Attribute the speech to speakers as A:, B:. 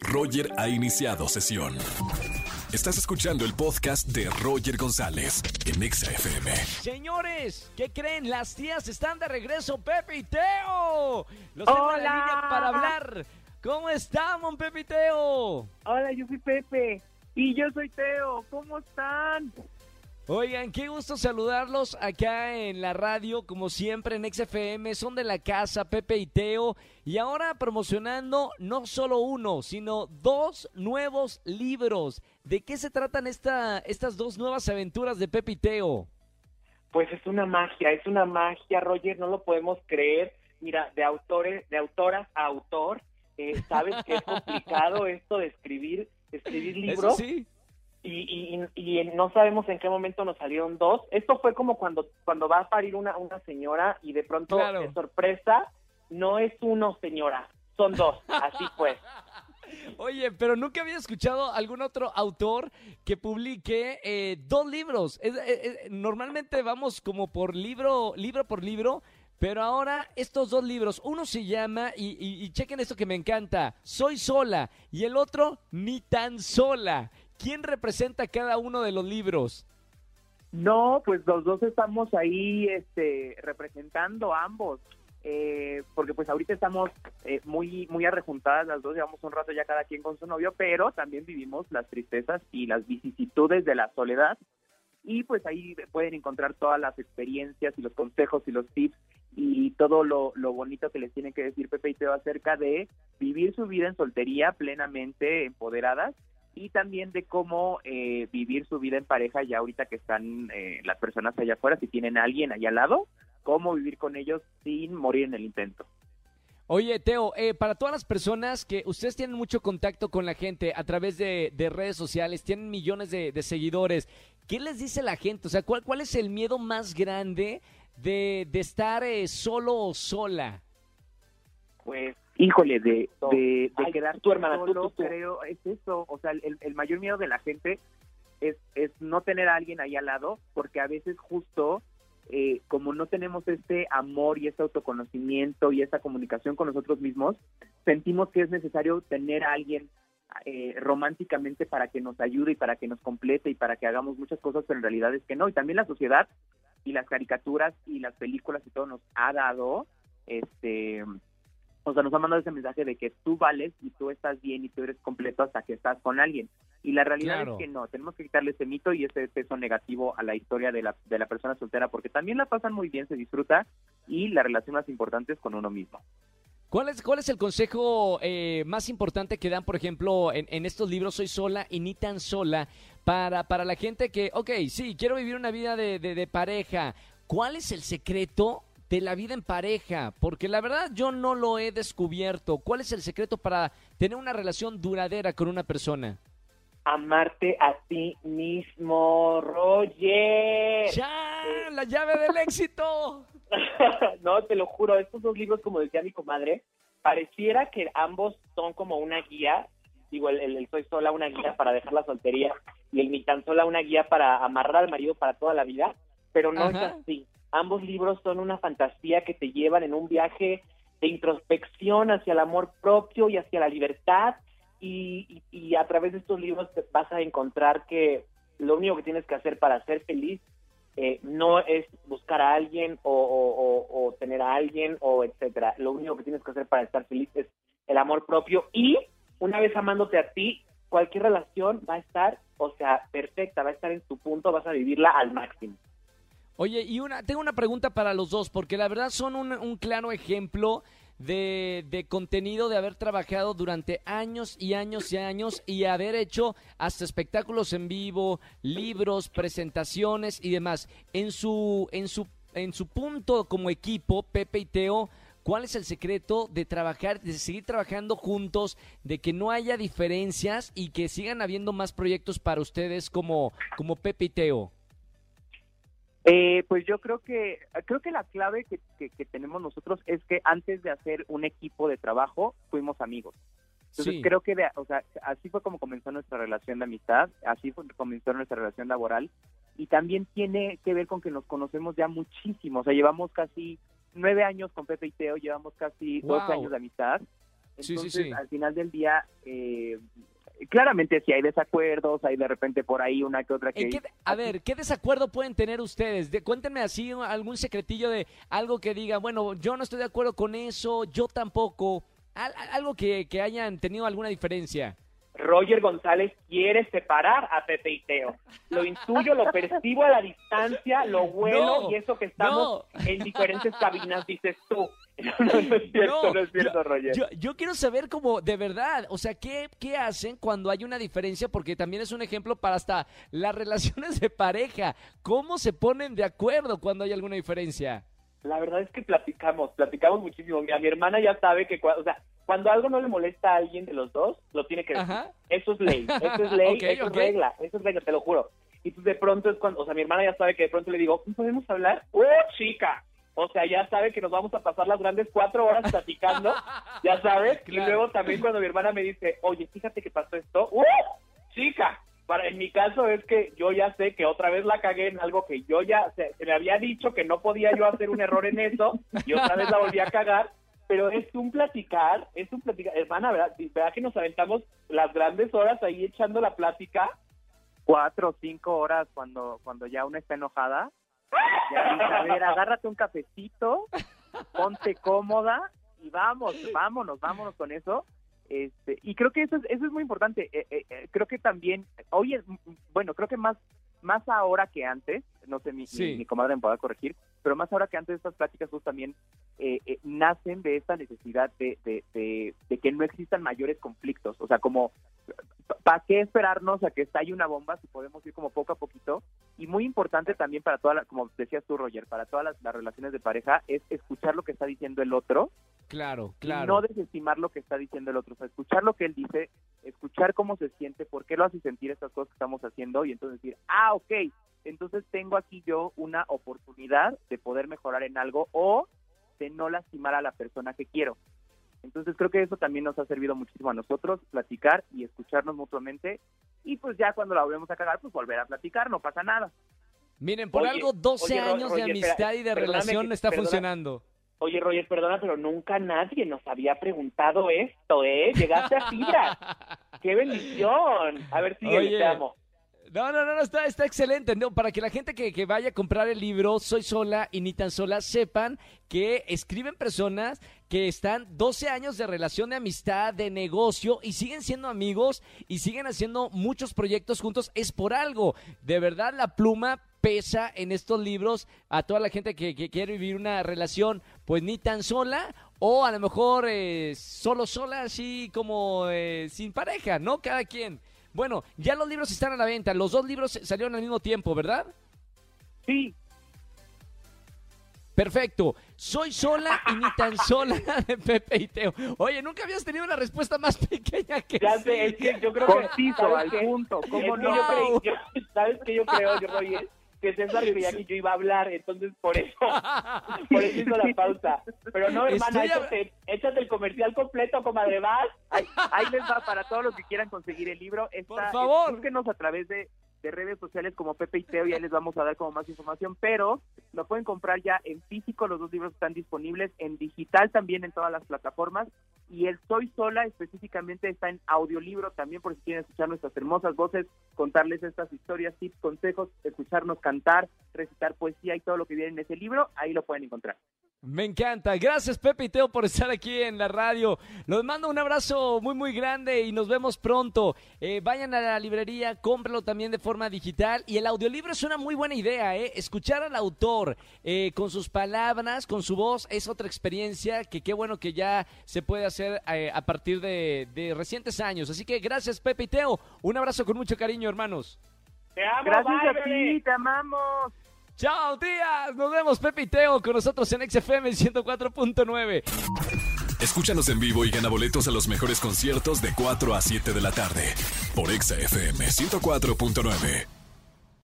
A: Roger ha iniciado sesión. Estás escuchando el podcast de Roger González en Exa FM.
B: Señores, ¿qué creen? Las tías están de regreso, Pepe y Teo. Los tengo en la línea para hablar. ¿Cómo estamos, Pepe y Teo?
C: Hola, yo soy Pepe. Y yo soy Teo. ¿Cómo están?
B: Oigan, qué gusto saludarlos acá en la radio, como siempre en XFM. Son de la casa, Pepe y Teo. Y ahora promocionando no solo uno, sino dos nuevos libros. ¿De qué se tratan esta, estas dos nuevas aventuras de Pepe y Teo?
C: Pues es una magia, es una magia, Roger, no lo podemos creer. Mira, de autores, de autoras a autor, eh, sabes que es complicado esto de escribir, escribir libros.
B: Sí.
C: Y, y, y no sabemos en qué momento nos salieron dos. Esto fue como cuando, cuando va a parir una, una señora y de pronto,
B: Claro.
C: de sorpresa, no es uno, señora, son dos. Así fue.
B: Oye, pero nunca había escuchado algún otro autor que publique eh, dos libros. Es- es- normalmente vamos como por libro, libro por libro, pero ahora estos dos libros, uno se llama, y, y- y chequen esto que me encanta, Soy sola, y el otro, Ni tan sola. ¿Quién representa cada uno de los libros?
C: No, pues los dos estamos ahí este, representando ambos, eh, porque pues ahorita estamos eh, muy muy arrejuntadas las dos, llevamos un rato ya cada quien con su novio, pero también vivimos las tristezas y las vicisitudes de la soledad y pues ahí pueden encontrar todas las experiencias y los consejos y los tips y todo lo, lo bonito que les tiene que decir Pepe y Teo acerca de vivir su vida en soltería plenamente empoderadas y también de cómo eh, vivir su vida en pareja ya ahorita que están eh, las personas allá afuera, si tienen a alguien allá al lado, cómo vivir con ellos sin morir en el intento.
B: Oye, Teo, eh, para todas las personas que ustedes tienen mucho contacto con la gente a través de, de redes sociales, tienen millones de, de seguidores, ¿qué les dice la gente? O sea, ¿cuál, cuál es el miedo más grande de, de estar eh, solo o sola?
C: Pues, híjole, de, de, quedar
D: tú, hermana, tú,
C: solo,
D: tú, tú.
C: creo, es eso, o sea, el, el mayor miedo de la gente es, es no tener a alguien ahí al lado, porque a veces justo, eh, como no tenemos este amor y este autoconocimiento y esta comunicación con nosotros mismos, sentimos que es necesario tener a alguien eh, románticamente para que nos ayude y para que nos complete y para que hagamos muchas cosas, pero en realidad es que no. Y también la sociedad y las caricaturas y las películas y todo nos ha dado, este, o sea, nos ha mandado ese mensaje de que tú vales y tú estás bien y tú eres completo hasta que estás con alguien. Y la realidad
B: Claro.
C: es que no, tenemos que quitarle ese mito y ese peso negativo a la historia de la, de la persona soltera, porque también la pasan muy bien, se disfruta y la relación más importante es con uno mismo.
B: ¿Cuál es, cuál es el consejo eh, más importante que dan, por ejemplo, en, en estos libros Soy sola y ni tan sola, para, para la gente que, ok, sí, quiero vivir una vida de, de- de pareja? ¿Cuál es el secreto de la vida en pareja? Porque la verdad yo no lo he descubierto. ¿Cuál es el secreto para tener una relación duradera con una persona?
C: Amarte a ti mismo, Roger.
B: ¡Ya! ¡La llave del éxito!
C: no, te lo juro, estos dos libros, como decía mi comadre, pareciera que ambos son como una guía, digo, el, el- el Soy Sola una guía para dejar la soltería y el Ni tan sola una guía para amarrar al marido para toda la vida, pero no
B: Ajá.
C: es así. Ambos libros son una fantasía que te llevan en un viaje de introspección hacia el amor propio y hacia la libertad y, a través de estos libros te vas a encontrar que lo único que tienes que hacer para ser feliz eh, no es buscar a alguien o- o tener a alguien o etcétera. Lo único que tienes que hacer para estar feliz es el amor propio y una vez amándote a ti, cualquier relación va a estar, o sea, perfecta, va a estar en su punto, vas a vivirla al máximo.
B: Oye, y una, tengo una pregunta para los dos, porque la verdad son un, claro ejemplo de, de contenido, de haber trabajado durante años y años y años y haber hecho hasta espectáculos en vivo, libros, presentaciones y demás. En su, en su, en su punto como equipo, Pepe y Teo, ¿cuál es el secreto de trabajar, de seguir trabajando juntos, de que no haya diferencias y que sigan habiendo más proyectos para ustedes como, como Pepe y Teo?
C: Eh, pues yo creo que creo que la clave que, que- que tenemos nosotros es que antes de hacer un equipo de trabajo fuimos amigos. Entonces
B: Sí.
C: creo que de- o sea, así fue como comenzó nuestra relación de amistad, así fue como comenzó nuestra relación laboral y también tiene que ver con que nos conocemos ya muchísimo, o sea, llevamos casi nueve años con Pepe y Teo, llevamos casi
B: Wow.
C: doce años de amistad
B: Sí, sí,
C: Entonces,
B: sí.
C: al final del día, eh, claramente si hay desacuerdos, hay de repente por ahí una que otra que...
B: ¿En qué- a ver, ¿qué desacuerdo pueden tener ustedes? De, cuéntenme así algún secretillo de algo que digan, bueno, yo no estoy de acuerdo con eso, yo tampoco. Al- algo que, que hayan tenido alguna diferencia.
D: Roger González quiere separar a Pepe y Teo. Lo intuyo, lo percibo a la distancia, lo huelo
B: No,
D: y eso que estamos en diferentes cabinas, dices tú. No, no, no es cierto, no, es cierto,
B: yo,
D: Roger.
B: yo- yo quiero saber como de verdad, o sea, ¿qué, ¿qué hacen cuando hay una diferencia? Porque también es un ejemplo para hasta las relaciones de pareja. ¿Cómo se ponen de acuerdo cuando hay alguna diferencia?
D: La verdad es que platicamos, platicamos muchísimo. Mira, mi hermana ya sabe que, o sea, cuando algo no le molesta a alguien de los dos, lo tiene que decir.
B: Ajá.
D: Eso es ley, eso es ley,
B: Ok,
D: eso es regla, eso es regla, te lo juro. Y pues de pronto es cuando, o sea, mi hermana ya sabe que de pronto le digo, ¿podemos hablar? ¡Oh, chica! O sea, ya sabe que nos vamos a pasar las grandes cuatro horas platicando, ya sabes. Y luego también cuando mi hermana me dice, oye, fíjate que pasó esto, ¡uh! Chica, para, en mi caso es que yo ya sé que otra vez la cagué en algo que yo ya, se, se me había dicho que no podía yo hacer un error en eso, y otra vez la volví a cagar, pero es un platicar, es un platicar, hermana, ¿verdad? ¿verdad que nos aventamos las grandes horas ahí echando la plática?
C: cuatro o cinco horas cuando, cuando ya una está enojada. A ver, agárrate un cafecito, ponte cómoda y vamos, vámonos, vámonos con eso. Este, y creo que eso es, eso es muy importante. Eh, eh, eh, creo que también, hoy, es- bueno, creo que más, más ahora que antes, no sé, mi,
B: Sí.
C: mi, mi comadre me podrá corregir, pero más ahora que antes estas pláticas pues también eh, nacen de esta necesidad de, de, de, de que no existan mayores conflictos. O sea, como ¿para qué esperarnos a que estalle una bomba si podemos ir como poco a poquito? Y muy importante también para todas, como decías tú, Roger, para todas las, las relaciones de pareja, es escuchar lo que está diciendo el otro
B: Claro,
C: y
B: claro.
C: no desestimar lo que está diciendo el otro. O sea, escuchar lo que él dice, escuchar cómo se siente, por qué lo hace sentir estas cosas que estamos haciendo y entonces decir, ah, ok, entonces tengo aquí yo una oportunidad de poder mejorar en algo o de no lastimar a la persona que quiero. Entonces creo que eso también nos ha servido muchísimo a nosotros, platicar y escucharnos mutuamente. Y pues ya cuando la volvemos a cagar, pues volver a platicar, no pasa nada.
B: Miren, por
D: Oye,
B: algo 12
D: oye, Ro-
B: años de amistad
D: espera,
B: y de relación está
D: perdona-
B: funcionando.
D: Oye, Roger, perdona, pero nunca nadie nos había preguntado esto, ¿eh? Llegaste a fibra. ¡Qué bendición! A ver,
B: Oye.
D: te amo.
B: No, no, no, no, está, excelente. No, para que la gente que, que vaya a comprar el libro Soy sola y ni tan sola sepan que escriben personas que están 12 años de relación de amistad, de negocio y siguen siendo amigos y siguen haciendo muchos proyectos juntos. Es por algo. De verdad, la pluma pesa en estos libros a toda la gente que, que quiere vivir una relación, pues ni tan sola o a lo mejor eh, solo sola, así como eh, sin pareja, ¿no? Cada quien. Bueno, ya los libros están a la venta. Los dos libros salieron al mismo tiempo, ¿verdad?
C: Sí,
B: Perfecto. Soy sola y ni tan sola de Pepe y Teo. Oye, nunca habías tenido una respuesta más pequeña que
D: Ya
B: sí.
D: sé, es que yo creo que...
C: conciso,
D: ¿sabes
C: al punto, ¿cómo
D: que
C: no?
D: yo creí- yo- ¿Sabes qué yo creo, yo, Roger? Que César creía que yo iba a hablar, entonces por eso, por eso hizo la pausa. Pero no, hermana,
B: Estoy
D: échate, échate el comercial completo, comadre, vas.
C: Ahí, ahí les va para todos los que quieran conseguir el libro. Está,
B: Por favor.
C: eh, búsquenos a través de, de redes sociales como Pepe y Teo y ahí les vamos a dar como más información, pero lo pueden comprar ya en físico, los dos libros están disponibles, en digital también en todas las plataformas y el Soy Sola específicamente está en audiolibro también por si quieren escuchar nuestras hermosas voces, contarles estas historias, tips, consejos, escucharnos cantar, recitar poesía y todo lo que viene en ese libro, ahí lo pueden encontrar.
B: Me encanta. Gracias, Pepe y Teo, por estar aquí en la radio. Los mando un abrazo muy, muy grande y nos vemos pronto. Eh, vayan a la librería, cómpralo también de forma digital. Y el audiolibro es una muy buena idea, ¿eh? Escuchar al autor eh, con sus palabras, con su voz, es otra experiencia que qué bueno que ya se puede hacer eh, a partir de, de recientes años. Así que gracias, Pepe y Teo. Un abrazo con mucho cariño, hermanos.
D: Te amo,
C: Gracias
D: bye,
C: a ti, te amamos.
B: Chao, tías. Nos vemos, Pepe y Teo, con nosotros en XFM 104.9.
A: Escúchanos en vivo y gana boletos a los mejores conciertos de 4 a 7 de la tarde por Exa FM 104.9.